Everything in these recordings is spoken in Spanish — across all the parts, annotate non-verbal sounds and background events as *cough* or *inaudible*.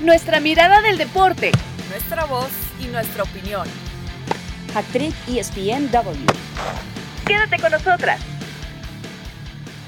nuestra mirada del deporte, nuestra voz y nuestra opinión. Actriz ESPNW. Quédate con nosotras.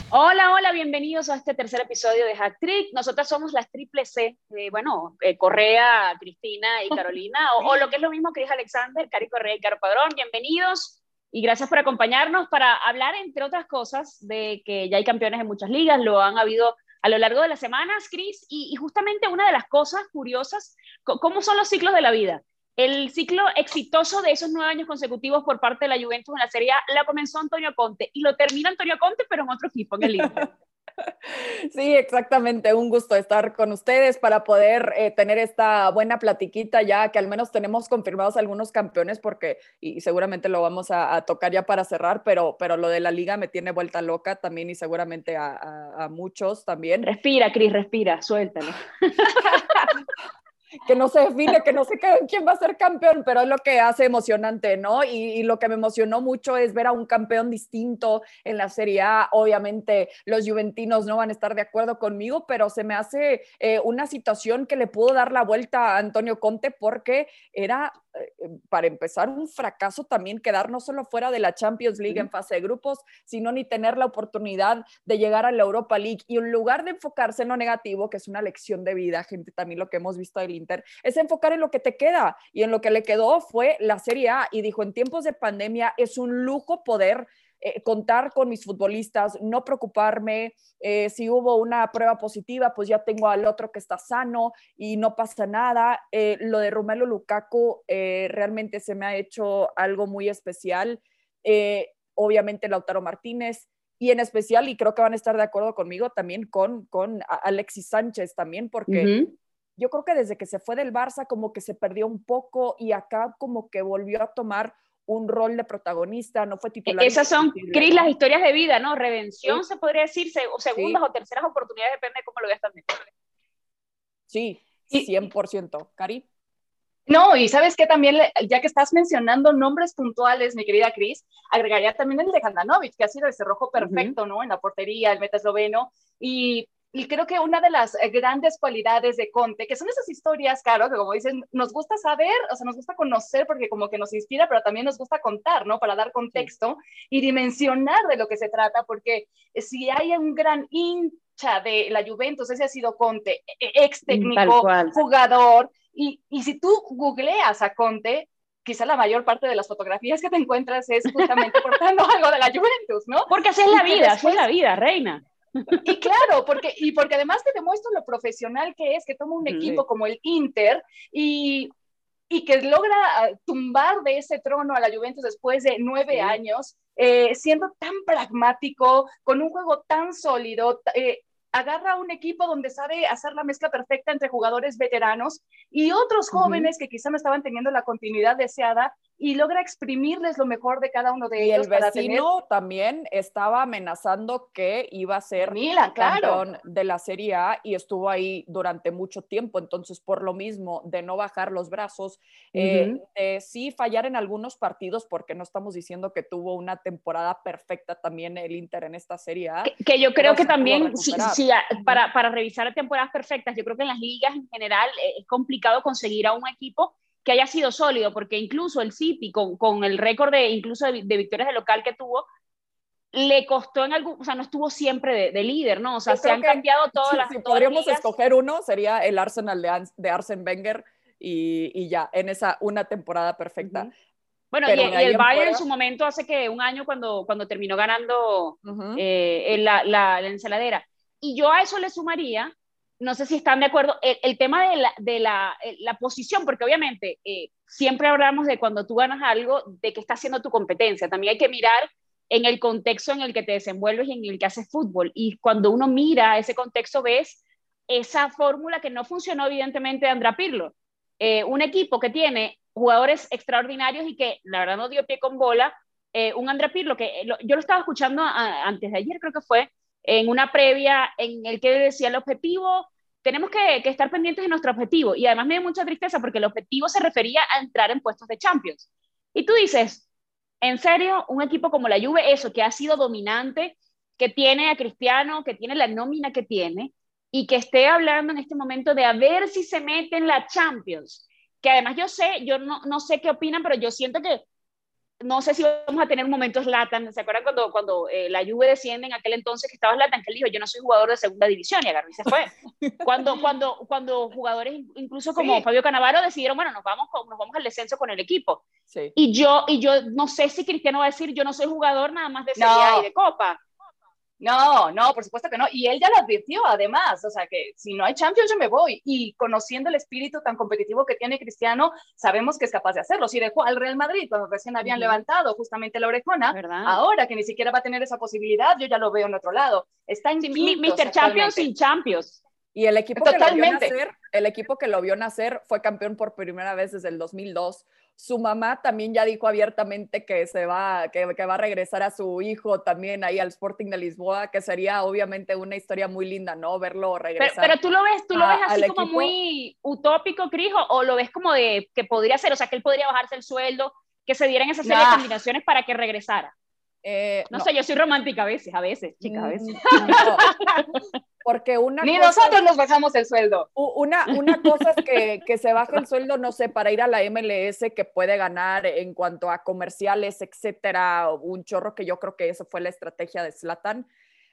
Hola, hola, bienvenidos a este tercer episodio de Hack Nosotras somos las triple C, eh, bueno, eh, Correa, Cristina y Carolina, o, lo que es lo mismo Cris Alexander, Cari Correa y Caro Padrón. Bienvenidos y gracias por acompañarnos para hablar, entre otras cosas, de que ya hay campeones en muchas ligas, lo han habido a lo largo de las semanas, Cris, y, y, justamente una de las cosas curiosas, ¿cómo son los ciclos de la vida? El ciclo exitoso de esos nueve años consecutivos por parte de la Juventus en la Serie A la comenzó Antonio Conte y lo termina Antonio Conte, pero en otro equipo, en el Inter. *laughs* *laughs* Sí, exactamente. Un gusto estar con ustedes para poder eh, tener esta buena platiquita ya, que al menos tenemos confirmados algunos campeones, porque, y seguramente lo vamos a, tocar ya para cerrar, pero, pero lo de la liga me tiene vuelta loca también y seguramente a, a muchos también. Respira, Cris, respira, suéltalo. *laughs* que no se define, que no sé quién va a ser campeón, pero es lo que hace emocionante, ¿no? Y, lo que me emocionó mucho es ver a un campeón distinto en la Serie A. Obviamente los juventinos no van a estar de acuerdo conmigo, pero se me hace eh, una situación que le pudo dar la vuelta a Antonio Conte porque era eh, para empezar, un fracaso también quedar no solo fuera de la Champions League en fase de grupos, sino ni tener la oportunidad de llegar a la Europa League. Y en lugar de enfocarse en lo negativo, que es una lección de vida, gente, también lo que hemos visto del Inter, es enfocar en lo que te queda. Y en lo que le quedó fue la Serie A. Y dijo, en tiempos de pandemia es un lujo poder eh, contar con mis futbolistas, no preocuparme. Eh, si hubo una prueba positiva, pues ya tengo al otro que está sano y no pasa nada. Eh, lo de Romelo Lukaku realmente se me ha hecho algo muy especial. obviamente Lautaro Martínez y en especial, y creo que van a estar de acuerdo conmigo también con, con Alexis Sánchez también, porque... Yo creo que desde que se fue del Barça como que se perdió un poco y acá como que volvió a tomar un rol de protagonista, no fue titular. Esas son, Cris, las historias de vida, ¿no? Redención, se podría decir, o segundas o terceras oportunidades, depende de cómo lo veas también. Sí, 100%. Cari. No, y sabes que también, ya que estás mencionando nombres puntuales, mi querida Cris, agregaría también el de Handanovic, que ha sido el cerrojo perfecto, ¿no? En la portería, el meta esloveno, y y creo que una de las eh, grandes cualidades de Conte, que son esas historias, claro, que como dicen, nos gusta saber, o sea, nos gusta conocer porque como que nos inspira, pero también nos gusta contar, ¿no? Para dar contexto y dimensionar de lo que se trata, porque si hay un gran hincha de la Juventus, ese ha sido Conte, e, e, ex técnico, jugador, y, y si tú googleas a Conte, quizá la mayor parte de las fotografías que te encuentras es justamente *laughs* portando algo de la Juventus, ¿no? Porque así es la vida, así es la vida, reina. Y claro, porque, y porque además te demuestra lo profesional que es, que toma un equipo como el Inter y, y que logra ah, tumbar de ese trono a la Juventus después de nueve años, eh, siendo tan pragmático, con un juego tan sólido, eh, agarra un equipo donde sabe hacer la mezcla perfecta entre jugadores veteranos y otros jóvenes que quizá no estaban teniendo la continuidad deseada y logra exprimirles lo mejor de cada uno de ellos. Y el vecino también estaba amenazando que iba a ser Milan, campeón de la Serie A y estuvo ahí durante mucho tiempo. Entonces, por lo mismo, de no bajar los brazos, eh, sí fallar en algunos partidos, porque no estamos diciendo que tuvo una temporada perfecta también el Inter en esta Serie A. Que, yo creo que también, sí, sí, para, para revisar temporadas perfectas, yo creo que en las ligas en general eh, es complicado conseguir a un equipo que haya sido sólido, porque incluso el City, con, con el récord de incluso de, victorias de local que tuvo, le costó en algún, o sea, no estuvo siempre de, líder, ¿no? O sea, se han cambiado todas las. Si podríamos escoger uno, sería el Arsenal de, de Arsene Wenger y, y, ya, en esa una temporada perfecta. Bueno, y, el Bayern en su momento, hace que un año cuando, cuando terminó ganando eh, la, la, la ensaladera. Y yo a eso le sumaría no sé si están de acuerdo, el, tema de, la, de la, eh, la, posición, porque obviamente eh, siempre hablamos de cuando tú ganas algo, de qué está haciendo tu competencia. También hay que mirar en el contexto en el que te desenvuelves y en el que haces fútbol. Y cuando uno mira ese contexto, ves esa fórmula que no funcionó evidentemente de Andra Pirlo. Eh, un equipo que tiene jugadores extraordinarios y que la verdad no dio pie con bola, un Andra Pirlo que yo lo estaba escuchando antes de ayer, creo que fue, en una previa en el que decía el objetivo, tenemos que, estar pendientes de nuestro objetivo. Y además me dio mucha tristeza porque el objetivo se refería a entrar en puestos de Champions. Y tú dices, en serio, un equipo como la Juve, eso, que ha sido dominante, que tiene a Cristiano, que tiene la nómina que tiene, y que esté hablando en este momento de a ver si se mete en la Champions, que además yo sé, yo no, no sé qué opinan, pero yo siento que no sé si vamos a tener momentos Latan. ¿Se acuerdan cuando, cuando eh, la Juve desciende en aquel entonces que estaba Latan? Que él dijo, yo no soy jugador de segunda división y agarró y se fue. *laughs* cuando, cuando, cuando jugadores incluso como Fabio Canavaro decidieron, bueno, nos vamos, nos vamos al descenso con el equipo. Y, yo, y yo no sé si Cristiano va a decir, yo no soy jugador nada más de Serie y de Copa. No, no, por supuesto que no. Y él ya lo advirtió, además. O sea, que si no hay Champions, yo me voy. Y conociendo el espíritu tan competitivo que tiene Cristiano, sabemos que es capaz de hacerlo. Si dejó al Real Madrid cuando recién habían levantado justamente la orejona, ahora que ni siquiera va a tener esa posibilidad, yo ya lo veo en otro lado. Está en Mr. Champions sin Champions. Y el equipo, Que lo vio nacer, el equipo que lo vio nacer fue campeón por primera vez desde el 2002 su mamá también ya dijo abiertamente que se va, que, va a regresar a su hijo también ahí al Sporting de Lisboa, que sería obviamente una historia muy linda, ¿no? Verlo regresar. Pero, tú lo ves, tú lo ves así como muy utópico, Crijo, o lo ves como de que podría ser, o sea, que él podría bajarse el sueldo, que se dieran esas serie de combinaciones para que regresara. Eh, no, sé, yo soy romántica a veces, a veces, chicas, a mm, veces. porque una Ni nosotros nos bajamos el sueldo. Una, una cosa es que, *laughs* que, se baje el sueldo, no sé, para ir a la MLS que puede ganar en cuanto a comerciales, etcétera, un chorro que yo creo que esa fue la estrategia de Slatan.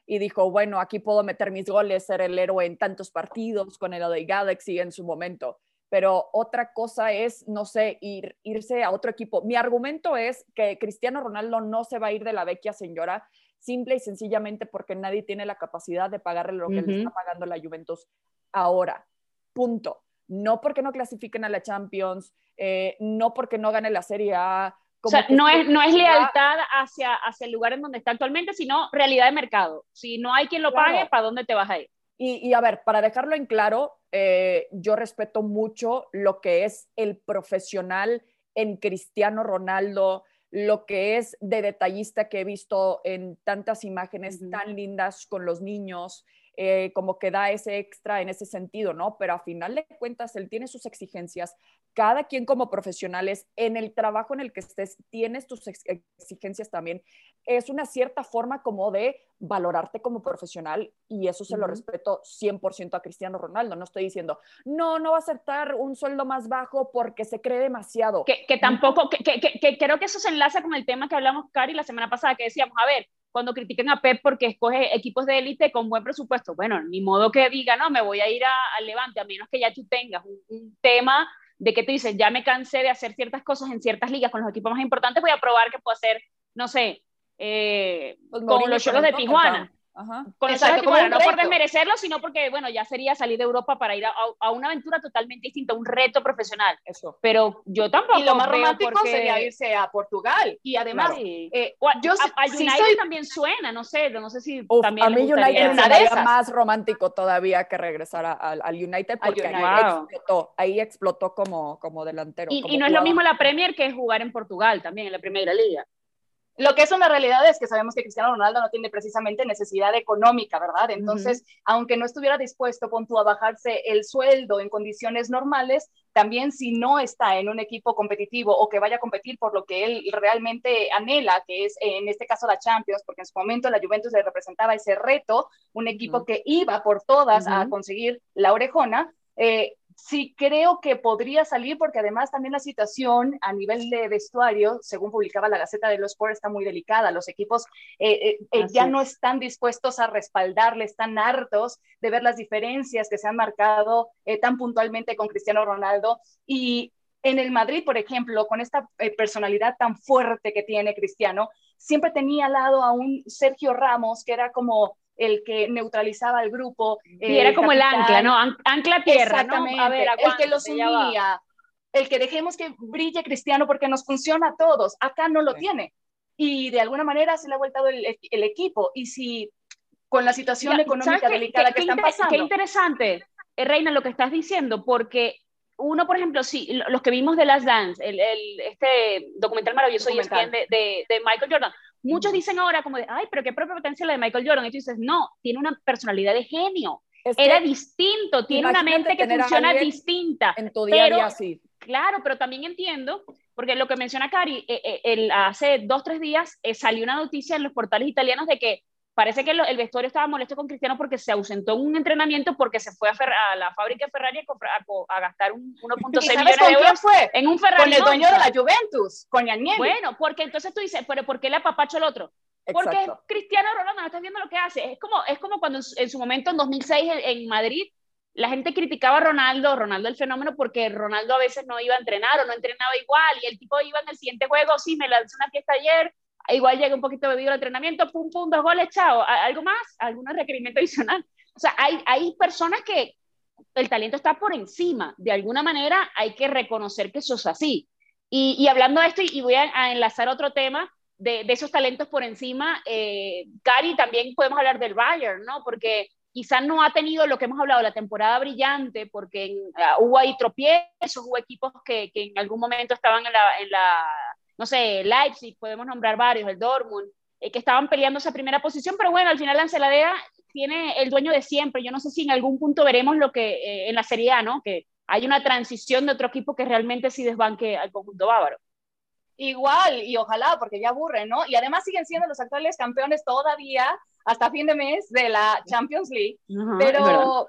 Y dijo, bueno, aquí puedo meter mis goles, ser el héroe en tantos partidos con el de Galaxy en su momento pero otra cosa es, no sé, ir, irse a otro equipo. Mi argumento es que Cristiano Ronaldo no se va a ir de la vecchia señora simple y sencillamente porque nadie tiene la capacidad de pagarle lo que le está pagando la Juventus ahora. Punto. No porque no clasifiquen a la Champions, eh, no porque no gane la Serie A. o sea, no es, no es lealtad hacia, hacia el lugar en donde está actualmente, sino realidad de mercado. Si no hay quien lo pague, ¿para dónde te vas a ir? Y, a ver, para dejarlo en claro, eh, yo respeto mucho lo que es el profesional en Cristiano Ronaldo, lo que es de detallista que he visto en tantas imágenes tan lindas con los niños, eh, como que da ese extra en ese sentido, ¿no? Pero a final de cuentas, él tiene sus exigencias. Cada quien como profesionales, en el trabajo en el que estés, tienes tus exigencias también. Es una cierta forma como de valorarte como profesional y eso se lo respeto 100% a Cristiano Ronaldo. No estoy diciendo, no, no va a aceptar un sueldo más bajo porque se cree demasiado. Que, que tampoco, que, que, creo que eso se enlaza con el tema que hablamos, Cari, la semana pasada, que decíamos, a ver, cuando critiquen a Pep porque escoge equipos de élite con buen presupuesto. Bueno, ni modo que diga, no, me voy a ir al Levante, a menos que ya tú tengas un, tema de que tú dices, ya me cansé de hacer ciertas cosas en ciertas ligas con los equipos más importantes, voy a probar que puedo hacer, no sé, eh, con los cholos de Tijuana. Con Exacto, no por desmerecerlo, sino porque, bueno, ya sería salir de Europa para ir a, una aventura totalmente distinta, un reto profesional. Eso. Pero yo tampoco. Y lo más romántico sería irse a Portugal. Y además, eh, yo a, United también suena, no sé, no sé si también. A mí United sería más romántico todavía que regresar al, United, porque Ahí, explotó, ahí explotó como, como delantero. Y, y no es lo mismo la Premier que jugar en Portugal también, en la Primera Liga. Lo que es una realidad es que sabemos que Cristiano Ronaldo no tiene precisamente necesidad económica, ¿verdad? Entonces, aunque no estuviera dispuesto, con a bajarse el sueldo en condiciones normales, también si no está en un equipo competitivo o que vaya a competir por lo que él realmente anhela, que es en este caso la Champions, porque en su momento la Juventus le representaba ese reto, un equipo que iba por todas a conseguir la orejona, eh, sí creo que podría salir porque además también la situación a nivel de vestuario, según publicaba la Gaceta de los Sports, está muy delicada. Los equipos eh, eh, eh, ya no están dispuestos a respaldarle, están hartos de ver las diferencias que se han marcado tan puntualmente con Cristiano Ronaldo y en el Madrid, por ejemplo, con esta personalidad tan fuerte que tiene Cristiano, siempre tenía al lado a un Sergio Ramos que era como el que neutralizaba al grupo. Y era como el ancla, ¿no? Ancla tierra, Exactamente, ¿no? A ver, el que los unía, el que dejemos que brille Cristiano porque nos funciona a todos. Acá no lo tiene. Y de alguna manera se le ha vuelto el, el equipo. Y si con la situación económica delicada que, están pasando. Qué interesante, eh, Reina, lo que estás diciendo, porque uno, por ejemplo, sí, los que vimos de Last Dance, el, este documental maravilloso e De, de, de, Michael Jordan, muchos dicen ahora como de, ay, pero qué propia potencia la de Michael Jordan. Y tú dices, no, tiene una personalidad de genio. Era distinto, tiene una mente que funciona distinta. En tu día a día, sí. Claro, pero también entiendo, porque lo que menciona Cari, eh, eh, el, hace dos, tres días eh, salió una noticia en los portales italianos de que parece que el vestuario estaba molesto con Cristiano porque se ausentó en un entrenamiento porque se fue a, la fábrica de Ferrari a, gastar 1.6 *laughs* millones de euros fue? en un Ferrari. Con el dueño de la Juventus, con Agnelli. Bueno, porque entonces tú dices, pero ¿por qué le apapacho el otro? Porque es Cristiano Ronaldo, no estás viendo lo que hace. Es como, es como cuando en, su momento, en 2006, en, Madrid, la gente criticaba a Ronaldo, Ronaldo el fenómeno, porque Ronaldo a veces no iba a entrenar o no entrenaba igual, y el tipo iba en el siguiente juego, sí, me lancé una fiesta ayer, igual llega un poquito bebido al entrenamiento, pum, pum, dos goles, chao. ¿Algo más? ¿Algún requerimiento adicional? O sea, hay, hay personas que el talento está por encima. De alguna manera hay que reconocer que eso es así. Y, y hablando de esto, y voy a, enlazar otro tema de, de, esos talentos por encima, eh, Cari, también podemos hablar del Bayern, ¿no? Porque quizás no ha tenido lo que hemos hablado, la temporada brillante, porque uh, hubo ahí tropiezos, hubo equipos que, que en algún momento estaban en la, en la no sé, Leipzig, podemos nombrar varios, el Dortmund, eh, que estaban peleando esa primera posición, pero bueno, al final la Anceladea tiene el dueño de siempre. Yo no sé si en algún punto veremos lo que eh, en la Serie A, ¿no? Que hay una transición de otro equipo que realmente sí desbanque al conjunto bávaro. Igual, y ojalá, porque ya aburre, ¿no? Y además siguen siendo los actuales campeones todavía hasta fin de mes de la Champions League, pero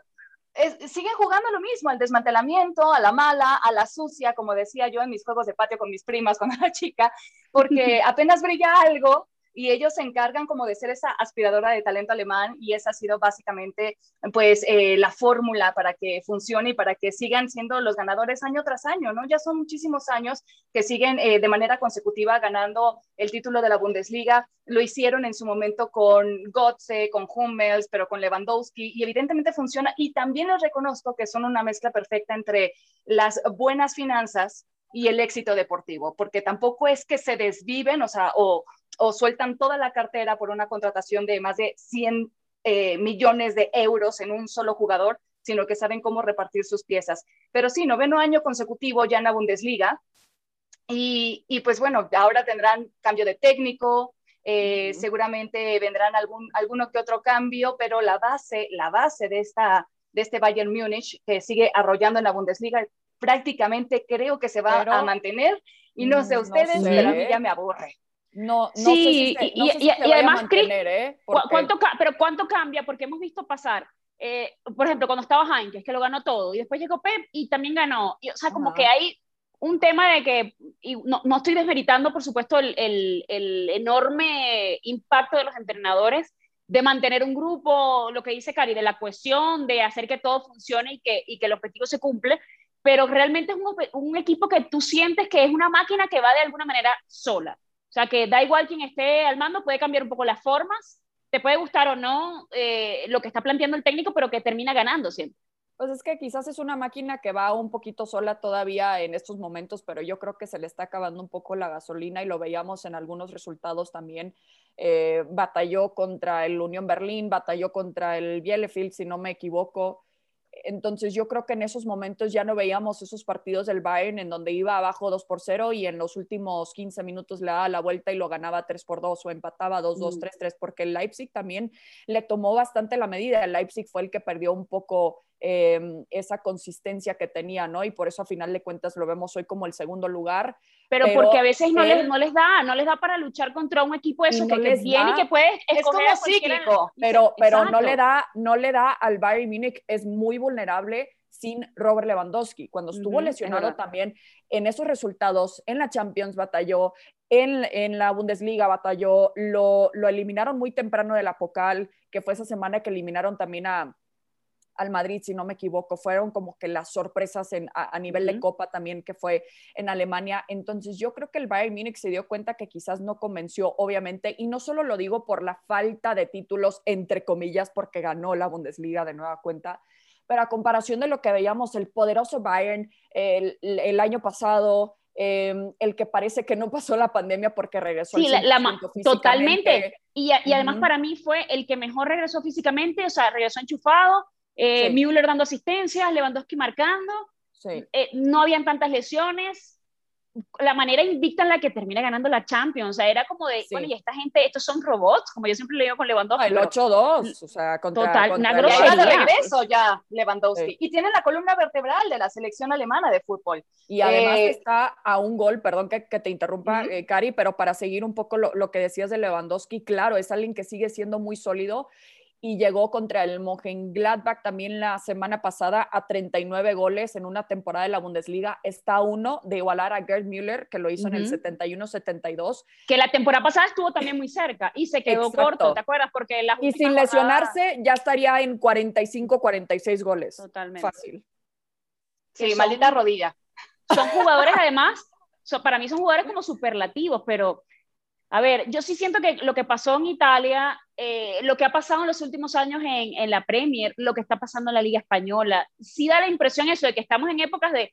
siguen jugando lo mismo, al desmantelamiento, a la mala, a la sucia, como decía yo en mis juegos de patio con mis primas cuando *laughs* era chica, porque *laughs* apenas brilla algo y ellos se encargan como de ser esa aspiradora de talento alemán y esa ha sido básicamente pues eh, la fórmula para que funcione y para que sigan siendo los ganadores año tras año, ¿no? Ya son muchísimos años que siguen eh, de manera consecutiva ganando el título de la Bundesliga. Lo hicieron en su momento con Gotze, con Hummels, pero con Lewandowski y evidentemente funciona y también les reconozco que son una mezcla perfecta entre las buenas finanzas y el éxito deportivo, porque tampoco es que se desviven, o sea, o, o sueltan toda la cartera por una contratación de más de 100 eh, millones de euros en un solo jugador, sino que saben cómo repartir sus piezas. Pero sí, noveno año consecutivo ya en la Bundesliga. Y, y pues bueno, ahora tendrán cambio de técnico, eh, seguramente vendrán algún, alguno que otro cambio, pero la base, la base de, esta, de este Bayern Múnich, que sigue arrollando en la Bundesliga, prácticamente creo que se va a mantener. Y no sé ustedes, pero a mí ya me aburre. No, no sí, sé si y, además, ¿eh? ¿cuánto, pero ¿cuánto cambia? Porque hemos visto pasar, eh, por ejemplo, cuando estaba Heinz, que lo ganó todo, y después llegó Pep y también ganó. Y, o sea, como que hay un tema de que, y no, no estoy desmeritando, por supuesto, el, el, el, enorme impacto de los entrenadores de mantener un grupo, lo que dice Cari, de la cohesión, de hacer que todo funcione y que, y que el objetivo se cumple, pero realmente es un, un equipo que tú sientes que es una máquina que va de alguna manera sola o sea, que da igual quien esté al mando, puede cambiar un poco las formas, te puede gustar o no eh, lo que está planteando el técnico, pero que termina ganando siempre. Pues es que quizás es una máquina que va un poquito sola todavía en estos momentos, pero yo creo que se le está acabando un poco la gasolina y lo veíamos en algunos resultados también. Eh, batalló contra el Unión Berlín, batalló contra el Bielefeld, si no me equivoco. Entonces yo creo que en esos momentos ya no veíamos esos partidos del Bayern en donde iba abajo 2 por 0 y en los últimos 15 minutos le daba la vuelta y lo ganaba 3 por 2 o empataba 2-2, 3-3, mm. porque el Leipzig también le tomó bastante la medida. El Leipzig fue el que perdió un poco Em, esa consistencia que tenía, ¿no? Y por eso a final de cuentas lo vemos hoy como el segundo lugar. Pero, porque a veces no, les, no les da, no les da para luchar contra un equipo de eso que, les viene y que puede es como cíclico. Pero, pero no le da, no le da al Bayern Múnich, es muy vulnerable sin Robert Lewandowski. Cuando estuvo lesionado también en esos resultados, en la Champions batalló, en, en la Bundesliga batalló, lo, lo eliminaron muy temprano de la Pocal, que fue esa semana que eliminaron también a, al Madrid, si no me equivoco, fueron como que las sorpresas en, a, nivel de Copa también que fue en Alemania. Entonces yo creo que el Bayern Múnich se dio cuenta que quizás no convenció, obviamente, y no solo lo digo por la falta de títulos, entre comillas, porque ganó la Bundesliga de nueva cuenta, pero a comparación de lo que veíamos, el poderoso Bayern el, el año pasado, em, el que parece que no pasó la pandemia porque regresó. Sí, la, totalmente. Y, y además para mí fue el que mejor regresó físicamente, o sea, regresó enchufado, eh, Müller dando asistencias, Lewandowski marcando, eh, no habían tantas lesiones. la manera invicta en la que termina ganando la Champions. O sea, era como de, bueno, y esta gente, estos son robots, como yo siempre le digo con Lewandowski. el 8-2, o sea, contra, Total, contra una grosería. de regreso ya Lewandowski. Y tiene la columna vertebral de la selección alemana de fútbol. Y además eh, está a un gol, perdón que, que te interrumpa, eh, Cari, pero para seguir un poco lo, lo que decías de Lewandowski, claro, es alguien que sigue siendo muy sólido y llegó contra el Mönchengladbach también la semana pasada a 39 goles en una temporada de la Bundesliga. Está uno de igualar a Gerd Müller, que lo hizo en el 71-72. Que la temporada pasada estuvo también muy cerca y se quedó corto, ¿te acuerdas? Porque la y sin lesionarse ya estaría en 45-46 goles. Totalmente. Fácil. Sí, maldita rodilla. Son *laughs* jugadores además, para mí son jugadores como superlativos, pero a ver, yo sí siento que lo que pasó en Italia, eh, lo que ha pasado en los últimos años en, en, la Premier, lo que está pasando en la Liga Española, sí da la impresión eso de que estamos en épocas de...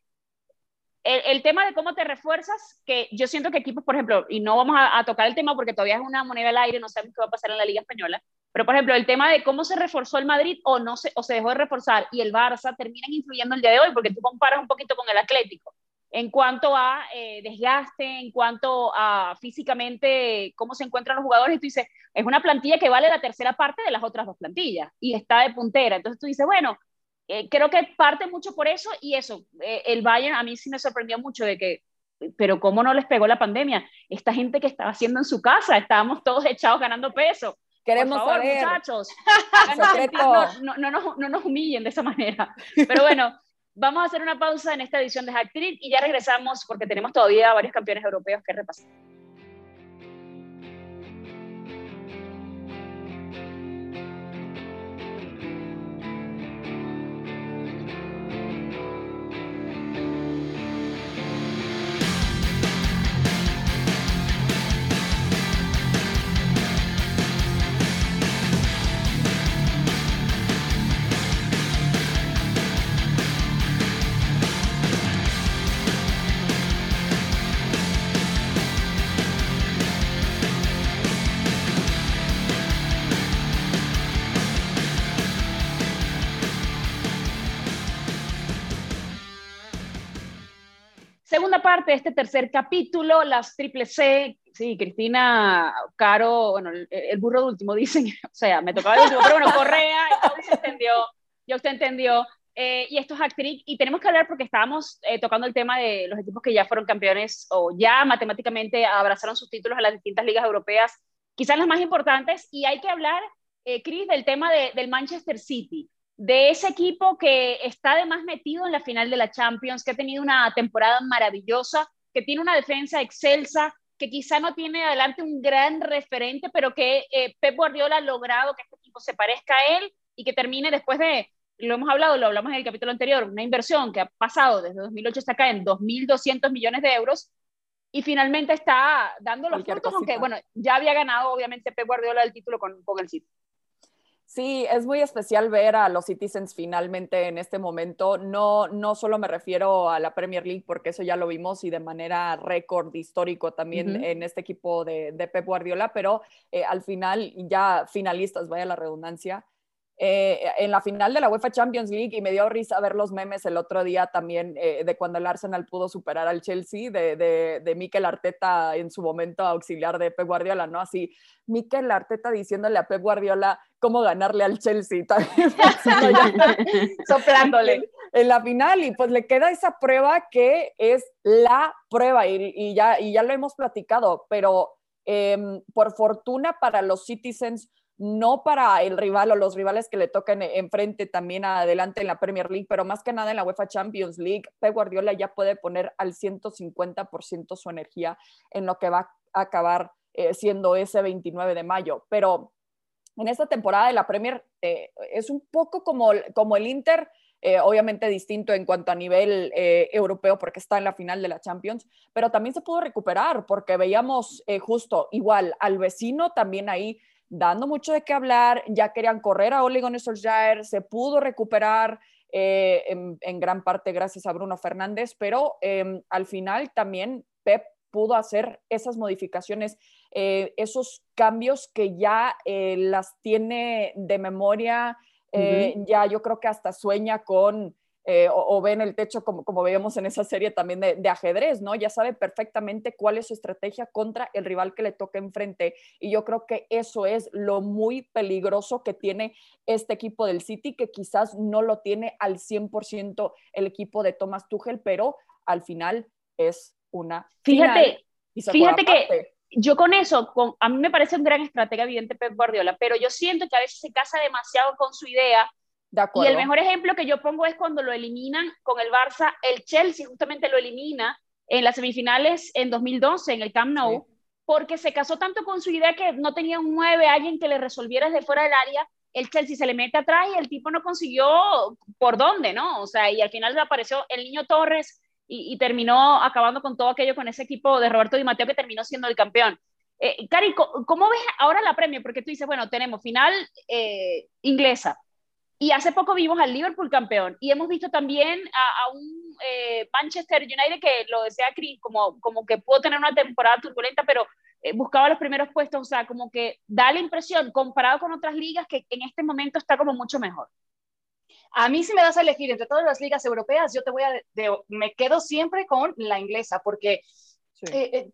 El, el tema de cómo te refuerzas, que yo siento que equipos, por ejemplo, y no vamos a, a, tocar el tema porque todavía es una moneda al aire, no sabemos qué va a pasar en la Liga Española, pero por ejemplo, el tema de cómo se reforzó el Madrid o, no se, o se dejó de reforzar y el Barça terminan influyendo el día de hoy, porque tú comparas un poquito con el Atlético en cuanto a eh, desgaste, en cuanto a físicamente cómo se encuentran los jugadores, y tú dices, es una plantilla que vale la tercera parte de las otras dos plantillas y está de puntera. Entonces tú dices, bueno, eh, creo que parte mucho por eso y eso, eh, el Bayern a mí sí me sorprendió mucho de que, pero ¿cómo no les pegó la pandemia? Esta gente que estaba haciendo en su casa, estábamos todos echados ganando peso. Queremos por favor, saber. muchachos, *laughs* *laughs* no, no, no, no, no nos humillen de esa manera. Pero bueno, Vamos a hacer una pausa en esta edición de Hack y ya regresamos porque tenemos todavía varios campeones europeos que repasar. Parte de este tercer capítulo, las triple C. Sí, Cristina, Caro, bueno, el, burro de último *laughs* dicen, o sea, me tocaba el último, pero bueno, Correa, usted entendió, ya usted entendió. Eh, y esto es Actric, y tenemos que hablar porque estábamos eh, tocando el tema de los equipos que ya fueron campeones o ya matemáticamente abrazaron sus títulos a las distintas ligas europeas, quizás las más importantes, y hay que hablar, eh, Cris, del tema de, del Manchester City de ese equipo que está además metido en la final de la Champions, que ha tenido una temporada maravillosa, que tiene una defensa excelsa, que quizá no tiene adelante un gran referente, pero que eh, Pep Guardiola ha logrado que este equipo se parezca a él y que termine después de, lo hemos hablado, lo hablamos en el capítulo anterior, una inversión que ha pasado desde 2008 hasta acá en 2.200 millones de euros y finalmente está dando los frutos, aunque bueno, ya había ganado obviamente Pep Guardiola el título con, con el City. Sí, es muy especial ver a los Citizens finalmente en este momento. No, no solo me refiero a la Premier League, porque eso ya lo vimos y de manera récord histórico también en este equipo de, de, Pep Guardiola, pero eh, al final ya finalistas, vaya la redundancia, eh, en la final de la UEFA Champions League y me dio risa ver los memes el otro día también eh, de cuando el Arsenal pudo superar al Chelsea, de, de, de Mikel Arteta en su momento auxiliar de Pep Guardiola, ¿no? Así, Mikel Arteta diciéndole a Pep Guardiola cómo ganarle al Chelsea, *laughs* *laughs* soplándole. En la final y pues le queda esa prueba que es la prueba y, y ya, y ya lo hemos platicado, pero eh, por fortuna para los Citizens, no para el rival o los rivales que le tocan enfrente también adelante en la Premier League, pero más que nada en la UEFA Champions League, Pep Guardiola ya puede poner al 150% su energía en lo que va a acabar eh, siendo ese 29 de mayo. Pero en esta temporada de la Premier eh, es un poco como, como el Inter, eh, obviamente distinto en cuanto a nivel europeo porque está en la final de la Champions, pero también se pudo recuperar porque veíamos justo igual al vecino también ahí dando mucho de qué hablar, ya querían correr a Ole Gunnar Solskjaer, se pudo recuperar eh, en, en, gran parte gracias a Bruno Fernández, pero eh, al final también Pep pudo hacer esas modificaciones, eh, esos cambios que ya eh, las tiene de memoria, uh -huh. ya yo creo que hasta sueña con eh, o, ven el techo como, como veíamos en esa serie también de, ajedrez, ¿no? Ya sabe perfectamente cuál es su estrategia contra el rival que le toca enfrente. Y yo creo que eso es lo muy peligroso que tiene este equipo del City, que quizás no lo tiene al 100% el equipo de Thomas Tuchel, pero al final es una... Fíjate, fíjate que yo con eso, con, a mí me parece un gran estratega evidente Pep Guardiola, pero yo siento que a veces se casa demasiado con su idea y el mejor ejemplo que yo pongo es cuando lo eliminan con el Barça, el Chelsea justamente lo elimina en las semifinales en 2012 en el Camp Nou, porque se casó tanto con su idea que no tenía un 9, alguien que le resolviera desde fuera del área, el Chelsea se le mete atrás y el tipo no consiguió por dónde, ¿no? O sea, y al final apareció el niño Torres y, terminó acabando con todo aquello con ese equipo de Roberto Di Matteo que terminó siendo el campeón. Eh, Cari, ¿cómo ves ahora la premio? Porque tú dices, bueno, tenemos final eh, inglesa, y hace poco vimos al Liverpool campeón. Y hemos visto también a, un eh, Manchester United que lo decía Chris, como, como que pudo tener una temporada turbulenta, pero eh, buscaba los primeros puestos, o sea, como que da la impresión, comparado con otras ligas, que en este momento está como mucho mejor. A mí si me das a elegir entre todas las ligas europeas, yo te voy a, me quedo siempre con la inglesa, porque eh,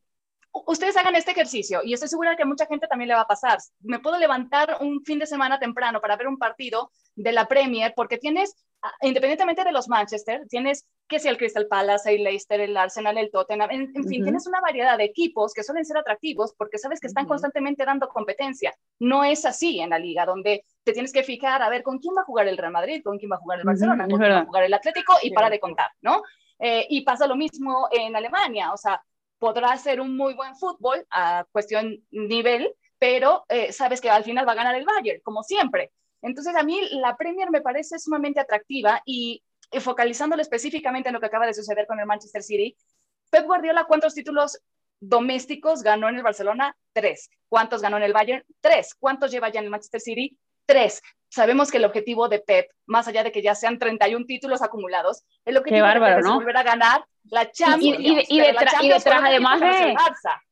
ustedes hagan este ejercicio y estoy segura que a mucha gente también le va a pasar. Me puedo levantar un fin de semana temprano para ver un partido de la Premier porque tienes, independientemente de los Manchester, tienes que sea el Crystal Palace, el Leicester, el Arsenal, el Tottenham, en, fin, tienes una variedad de equipos que suelen ser atractivos porque sabes que están constantemente dando competencia. No es así en la liga, donde te tienes que fijar a ver con quién va a jugar el Real Madrid, con quién va a jugar el Barcelona, con quién va a jugar el Atlético y para de contar, ¿no? Eh, y pasa lo mismo en Alemania, o sea, podrá ser un muy buen fútbol a cuestión nivel, pero eh, sabes que al final va a ganar el Bayern, como siempre. Entonces a mí la Premier me parece sumamente atractiva y, focalizándolo específicamente en lo que acaba de suceder con el Manchester City, Pep Guardiola, ¿cuántos títulos domésticos ganó en el Barcelona? Tres. ¿Cuántos ganó en el Bayern? Tres. ¿Cuántos lleva ya en el Manchester City? Tres. Sabemos que el objetivo de Pep, más allá de que ya sean 31 títulos acumulados, el objetivo bárbaro, es volver a ganar la Champions. Y, y, detrás, además de...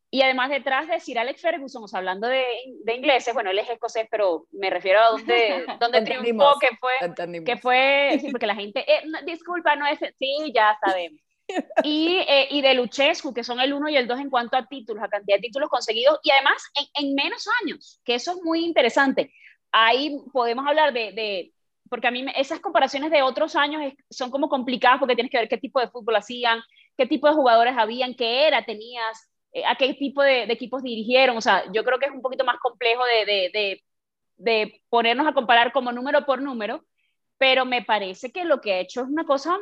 Y además detrás de Sir Alex Ferguson, hablando de, de, ingleses, bueno, él es escocés, pero me refiero a donde, *laughs* donde triunfó, que fue, que fue, sí, porque la gente, eh, disculpa, no es, sí, ya sabemos. *laughs* Y, eh, y de Luchescu, que son el uno y el dos en cuanto a títulos, a cantidad de títulos conseguidos, y además en, en menos años, que eso es muy interesante. Ahí podemos hablar de, de porque a mí esas comparaciones de otros años son como complicadas porque tienes que ver qué tipo de fútbol hacían, qué tipo de jugadores habían, qué era tenías, eh, a qué tipo de, equipos dirigieron. O sea, yo creo que es un poquito más complejo de, de, ponernos a comparar como número por número, pero me parece que lo que ha hecho es una cosa,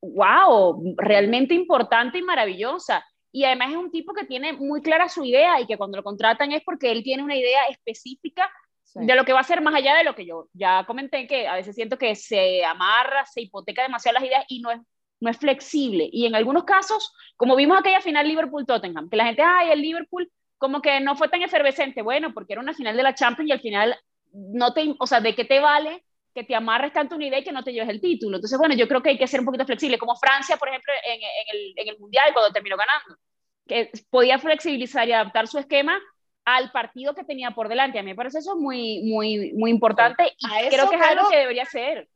wow, realmente importante y maravillosa. Y además es un tipo que tiene muy clara su idea y que cuando lo contratan es porque él tiene una idea específica de lo que va a ser más allá de lo que yo ya comenté, que a veces siento que se amarra, se hipoteca demasiado las ideas y no es, no es flexible. Y en algunos casos, como vimos aquella final Liverpool-Tottenham, que la gente, ay, el Liverpool como que no fue tan efervescente, bueno, porque era una final de la Champions y al final no te, o sea, ¿de qué te vale que te amarres tanto una idea y que no te lleves el título? Entonces, bueno, yo creo que hay que ser un poquito flexible, como Francia, por ejemplo, en, el, en el Mundial, cuando terminó ganando, que podía flexibilizar y adaptar su esquema al partido que tenía por delante. A mí me parece eso muy, muy, muy importante y creo que es algo que debería ser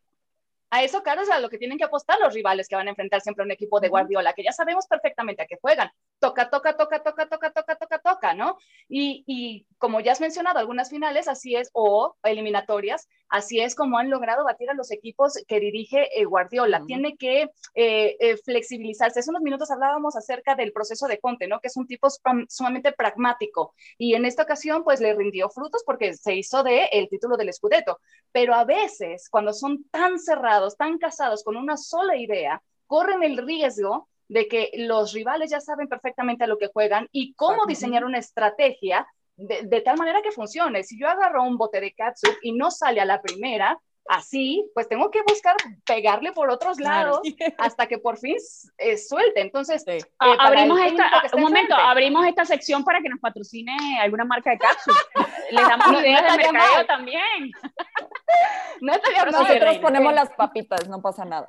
a eso, claro, es a lo que tienen que apostar los rivales que van a enfrentar siempre a un equipo de Guardiola, que ya sabemos perfectamente a qué juegan. Toca, toca, toca, toca, toca, toca, toca, toca, ¿no? Y, y como ya has mencionado, algunas finales así es, o eliminatorias, así es como han logrado batir a los equipos que dirige eh, Guardiola. Tiene que eh, eh, flexibilizarse. Hace unos minutos hablábamos acerca del proceso de Conte, ¿no? Que es un tipo sumamente pragmático. Y en esta ocasión, pues le rindió frutos porque se hizo de el título del Scudetto. Pero a veces, cuando son tan cerrados, tan casados con una sola idea, corren el riesgo de que los rivales ya saben perfectamente a lo que juegan y cómo diseñar una estrategia de, tal manera que funcione. Si yo agarro un bote de katsu y no sale a la primera, así, pues tengo que buscar pegarle por otros lados *laughs* hasta que por fin eh, suelte. Entonces, eh, abrimos esta, un momento, abrimos esta sección para que nos patrocine alguna marca de cápsula. *laughs* Le damos no, ideas de mercadeo también. *laughs* no Nosotros ponemos las papitas, no pasa nada.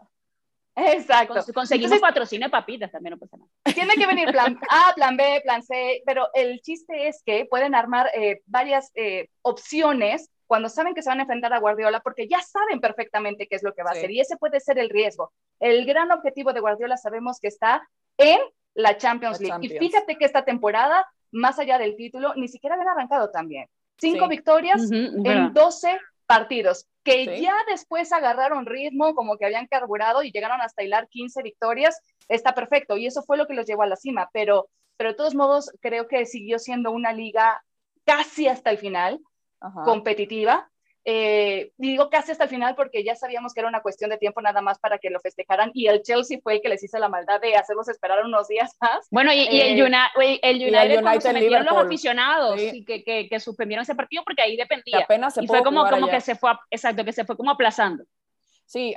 Exacto. conseguimos patrocinio de papitas también, no pasa nada. *laughs* Tiene que venir plan *laughs* A, plan B, plan C, pero el chiste es que pueden armar eh, varias eh, opciones cuando saben que se van a enfrentar a Guardiola, porque ya saben perfectamente qué es lo que va a hacer, y ese puede ser el riesgo. El gran objetivo de Guardiola sabemos que está en la Champions League. Y fíjate que esta temporada, más allá del título, ni siquiera habían arrancado también. Cinco victorias en 12 partidos, que ya después agarraron ritmo, como que habían carburado y llegaron hasta hilar 15 victorias, está perfecto. Y eso fue lo que los llevó a la cima. Pero, pero de todos modos, creo que siguió siendo una liga casi hasta el final, competitiva. Eh, digo casi hasta el final porque ya sabíamos que era una cuestión de tiempo nada más para que lo festejaran y el Chelsea fue el que les hizo la maldad de hacerlos esperar unos días *laughs* más. Bueno, y, el, eh, United, el United, se metieron los aficionados y que, que, que, suspendieron ese partido porque ahí dependía. y fue como, como que se fue, exacto, que se fue como aplazando. Sí,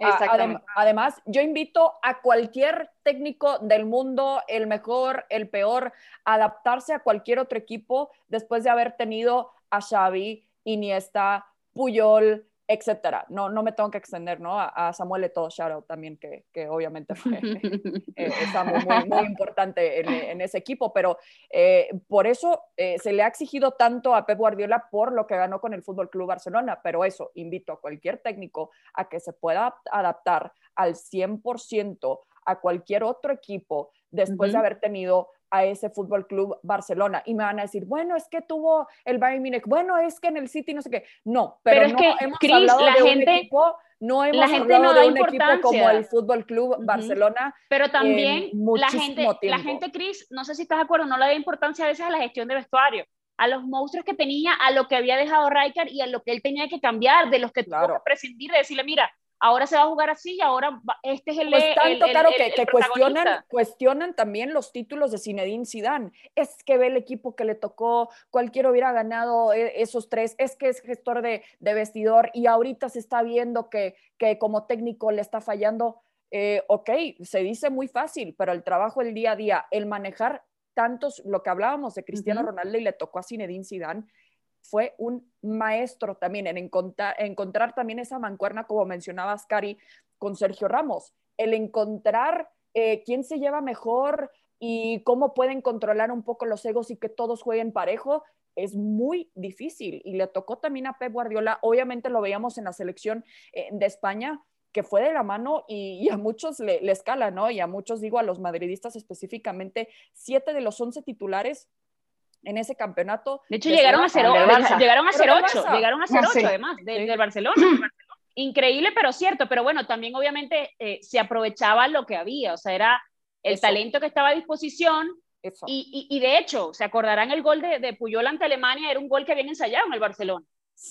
además, yo invito a cualquier técnico del mundo, el mejor, el peor, a adaptarse a cualquier otro equipo después de haber tenido a Xavi, Iniesta, Puyol, etcétera. No, no me tengo que extender, ¿no? A, Samuel Eto'o, shout también, que, que obviamente fue *laughs* eh, muy, muy, importante en, ese equipo, pero eh, por eso eh, se le ha exigido tanto a Pep Guardiola por lo que ganó con el Fútbol Club Barcelona, pero eso, invito a cualquier técnico a que se pueda adaptar al 100% a cualquier otro equipo después de haber tenido a ese Fútbol Club Barcelona y me van a decir, bueno, es que tuvo el Bayern Múnich, bueno, es que en el City no sé qué. No, pero, es no que, hemos hablado la de gente, un equipo, no hemos la gente hablado no de un equipo como el Fútbol Club Barcelona. Pero también la gente, la gente, Cris, no sé si estás de acuerdo, no le da importancia a veces a la gestión de vestuario a los monstruos que tenía, a lo que había dejado Rijkaard y a lo que él tenía que cambiar, de los que tuvo que prescindir, de decirle, mira, ahora se va a jugar así y ahora este es el Pues tanto, claro, que, que cuestionan, cuestionan también los títulos de Zinedine Zidane. Es que ve el equipo que le tocó, cualquiera hubiera ganado e, esos tres, es que es gestor de, de vestidor y ahorita se está viendo que, que como técnico le está fallando. Eh, ok, se dice muy fácil, pero el trabajo el día a día, el manejar tantos, lo que hablábamos de Cristiano Ronaldo y le tocó a Zinedine Zidane, fue un maestro también en encontrar, encontrar también esa mancuerna, como mencionabas, Cari, con Sergio Ramos. El encontrar eh, quién se lleva mejor y cómo pueden controlar un poco los egos y que todos jueguen parejo, es muy difícil. Y le tocó también a Pep Guardiola, obviamente lo veíamos en la selección eh, de España, que fue de la mano y, a muchos le, le, escala, ¿no? Y a muchos, digo, a los madridistas específicamente, siete de los once titulares en ese campeonato. De hecho, llegaron a, ser, llegaron a ser ocho, llegaron a ser ocho además del Barcelona. *clears throat* Increíble, pero cierto. Pero bueno, también obviamente eh, se aprovechaba lo que había, o sea, era el talento que estaba a disposición. Y, y, de hecho, se acordarán el gol de, de, Puyol ante Alemania, era un gol que habían ensayado en el Barcelona.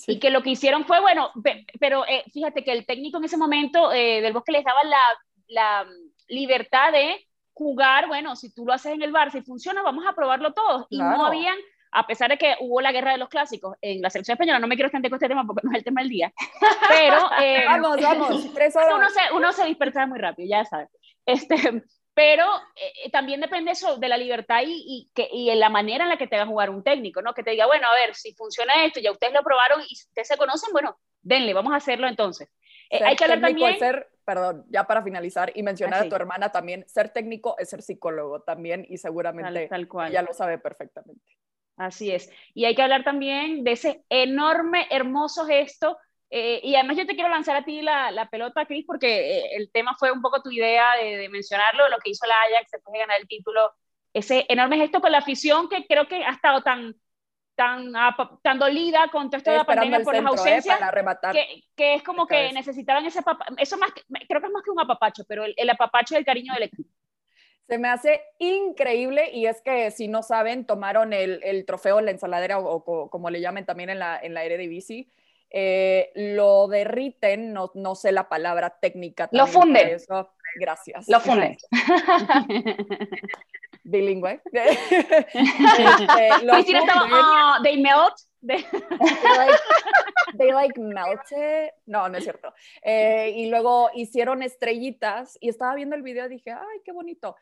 Y que lo que hicieron fue, bueno, pero eh, fíjate que el técnico en ese momento eh, del Bosque les daba la, la libertad de jugar, bueno, si tú lo haces en el bar, si funciona, vamos a probarlo todos. Y no habían, a pesar de que hubo la guerra de los clásicos en la selección española, no me quiero extender con este tema porque no es el tema del día, *laughs* pero... Eh, vamos, vamos, *laughs* tres horas. Uno se, uno se dispersa muy rápido, ya sabes. Este, pero eh, también depende eso de la libertad y, y, que, y en la manera en la que te va a jugar un técnico, ¿no? Que te diga, bueno, a ver, si funciona esto, ya ustedes lo probaron y ustedes se conocen, bueno, denle, vamos a hacerlo entonces. Eh, hay que hablar también... Ser, perdón, ya para finalizar y mencionar a tu hermana también, ser técnico es ser psicólogo también y seguramente tal, cual. ella lo sabe perfectamente. Así es. Y hay que hablar también de ese enorme, hermoso gesto. Eh, y además yo te quiero lanzar a ti la, la pelota, Cris, porque eh, el tema fue un poco tu idea de, de, mencionarlo, lo que hizo la Ajax después de ganar el título, ese enorme gesto con la afición que creo que ha estado tan tan, tan dolida con toda esta pandemia por las ¿eh? ausencias, que, que, es como que necesitaban ese eso más creo que es más que un apapacho, pero el, el apapacho del cariño del equipo. Se me hace increíble y es que si no saben, tomaron el, el trofeo, la ensaladera o, como le llamen también en la, en la Eredivisie, eh, lo derriten, no, no, sé la palabra técnica. Lo funden. Gracias. Lo funden. *laughs* bilingüe. *laughs* este, uh, they melt. they, like, *laughs* they like melted. No, no es cierto. Eh, y luego hicieron estrellitas y estaba viendo el video y dije, ay, qué bonito.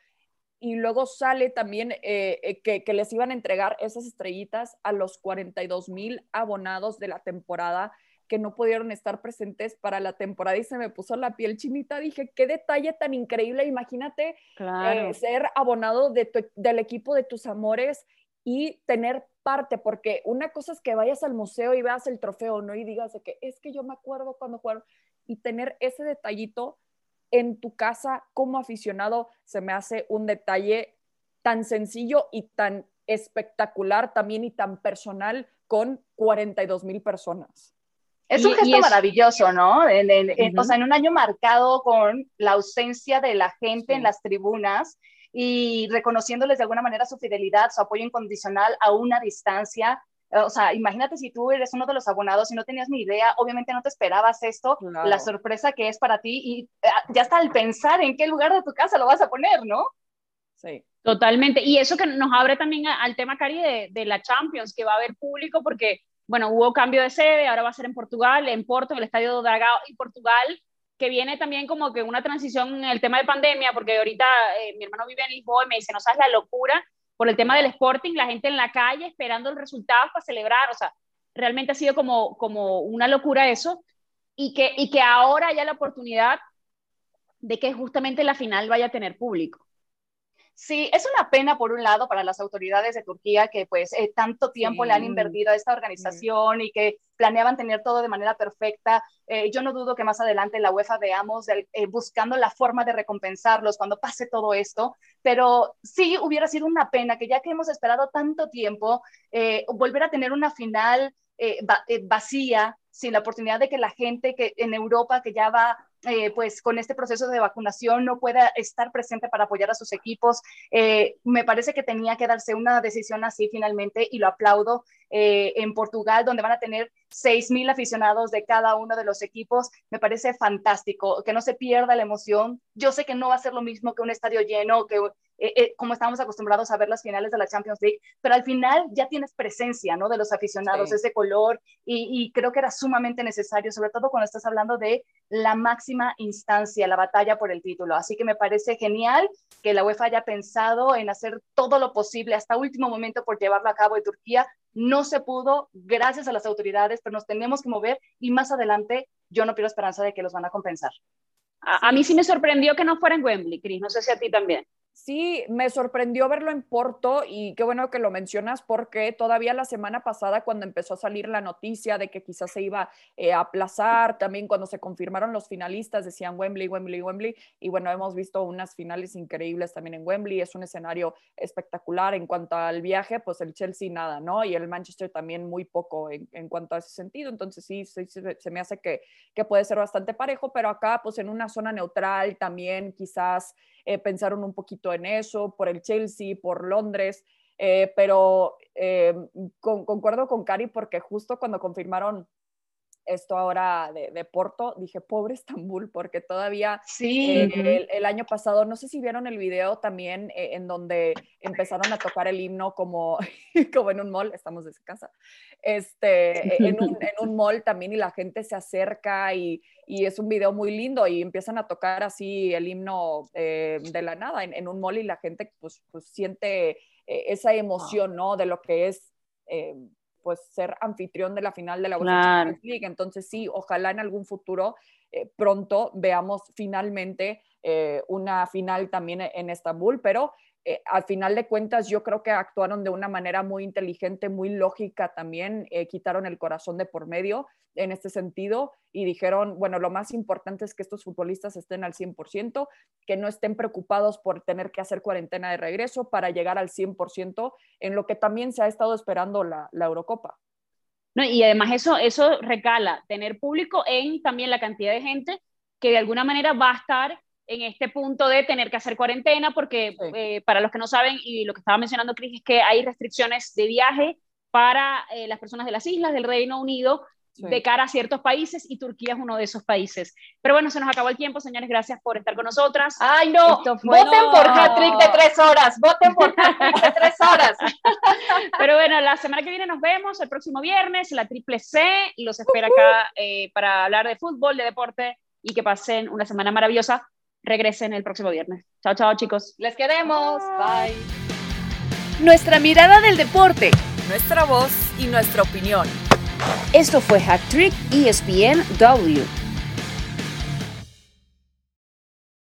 Y luego sale también eh, eh, que, que, les iban a entregar esas estrellitas a los 42 mil abonados de la temporada que no pudieron estar presentes para la temporada y se me puso la piel chinita. Dije, qué detalle tan increíble. Imagínate eh, ser abonado de del equipo de tus amores y tener parte, porque una cosa es que vayas al museo y veas el trofeo, ¿no? Y digas de que es que yo me acuerdo cuando jugaron y tener ese detallito en tu casa como aficionado se me hace un detalle tan sencillo y tan espectacular también y tan personal con 42 mil personas. Es un gesto maravilloso, ¿no? O sea, en un año marcado con la ausencia de la gente en las tribunas y reconociéndoles de alguna manera su fidelidad, su apoyo incondicional a una distancia. O sea, imagínate si tú eres uno de los abonados y no tenías ni idea, obviamente no te esperabas esto, la sorpresa que es para ti y ah, ya está al pensar en qué lugar de tu casa lo vas a poner, ¿no? Sí. Totalmente. Y eso que nos abre también al tema, Cari, de, de, la Champions, que va a haber público porque, bueno, hubo cambio de sede, ahora va a ser en Portugal, en Porto, en el Estadio Dragao y Portugal, que viene también como que una transición en el tema de pandemia, porque ahorita eh, mi hermano vive en Lisboa y me dice, no sabes la locura por el tema del Sporting, la gente en la calle esperando el resultado para celebrar, o sea, realmente ha sido como, como una locura eso, y que, y que ahora haya la oportunidad de que justamente la final vaya a tener público. Sí, es una pena por un lado para las autoridades de Turquía que pues eh, tanto tiempo le han invertido a esta organización y que planeaban tener todo de manera perfecta. Eh, yo no dudo que más adelante la UEFA veamos eh, buscando la forma de recompensarlos cuando pase todo esto, pero sí hubiera sido una pena que ya que hemos esperado tanto tiempo, volver a tener una final vacía, sin la oportunidad de que la gente que en Europa que ya va eh, pues con este proceso de vacunación no pueda estar presente para apoyar a sus equipos. Eh, me parece que tenía que darse una decisión así finalmente y lo aplaudo. Eh, en Portugal, donde van a tener 6.000 aficionados de cada uno de los equipos, me parece fantástico, que no se pierda la emoción. Yo sé que no va a ser lo mismo que un estadio lleno, que eh, eh, como estábamos acostumbrados a ver las finales de la Champions League, pero al final ya tienes presencia, ¿no? De los aficionados, ese color, y, creo que era sumamente necesario, sobre todo cuando estás hablando de la máxima instancia, la batalla por el título. Así que me parece genial que la UEFA haya pensado en hacer todo lo posible hasta último momento por llevarlo a cabo en Turquía. No se pudo, gracias a las autoridades, pero nos tenemos que mover y más adelante yo no pierdo esperanza de que los van a compensar. A, a mí sí me sorprendió que no fuera en Wembley, Cris, no sé si a ti también. Sí, me sorprendió verlo en Porto y qué bueno que lo mencionas porque todavía la semana pasada cuando empezó a salir la noticia de que quizás se iba eh, a aplazar, también cuando se confirmaron los finalistas decían Wembley, Wembley, Wembley y bueno, hemos visto unas finales increíbles también en Wembley, es un escenario espectacular en cuanto al viaje, pues el Chelsea nada, ¿no? Y el Manchester también muy poco en, cuanto a ese sentido, entonces sí, se, me hace que, que puede ser bastante parejo, pero acá pues en una zona neutral también quizás eh, pensaron un poquito en eso, por el Chelsea, por Londres, eh, pero eh, concuerdo con Cari porque justo cuando confirmaron esto ahora de, Porto, dije, pobre Estambul, porque todavía sí. el, año pasado, no sé si vieron el video también en donde empezaron a tocar el himno como, *laughs* como en un mall, estamos desde casa, este, en, un, *laughs* en un mall también y la gente se acerca y, y, es un video muy lindo y empiezan a tocar así el himno eh, de la nada en, en, un mall y la gente pues, pues siente eh, esa emoción, ¿no? De lo que es eh, pues ser anfitrión de la final de la Champions League. Entonces sí, ojalá en algún futuro pronto veamos finalmente una final también en Estambul, pero eh, al final de cuentas yo creo que actuaron de una manera muy inteligente, muy lógica también, eh, quitaron el corazón de por medio en este sentido y dijeron, bueno, lo más importante es que estos futbolistas estén al 100%, que no estén preocupados por tener que hacer cuarentena de regreso para llegar al 100% en lo que también se ha estado esperando la, Eurocopa. No, y además eso, eso recala, tener público en también la cantidad de gente que de alguna manera va a estar en este punto de tener que hacer cuarentena, porque eh, para los que no saben, y lo que estaba mencionando Cris, es que hay restricciones de viaje para eh, las personas de las islas del Reino Unido de cara a ciertos países y Turquía es uno de esos países. Pero bueno, se nos acabó el tiempo, señores, gracias por estar con nosotras. Ay, no, voten por hat-trick de tres horas, voten por hat-trick de tres horas. *laughs* Pero bueno, la semana que viene nos vemos, el próximo viernes, la Triple C, los espera acá eh, para hablar de fútbol, de deporte y que pasen una semana maravillosa regresen el próximo viernes. Chao, chao, chicos. Les queremos. Bye. Nuestra mirada del deporte, nuestra voz y nuestra opinión. Esto fue Hack Trick ESPN W.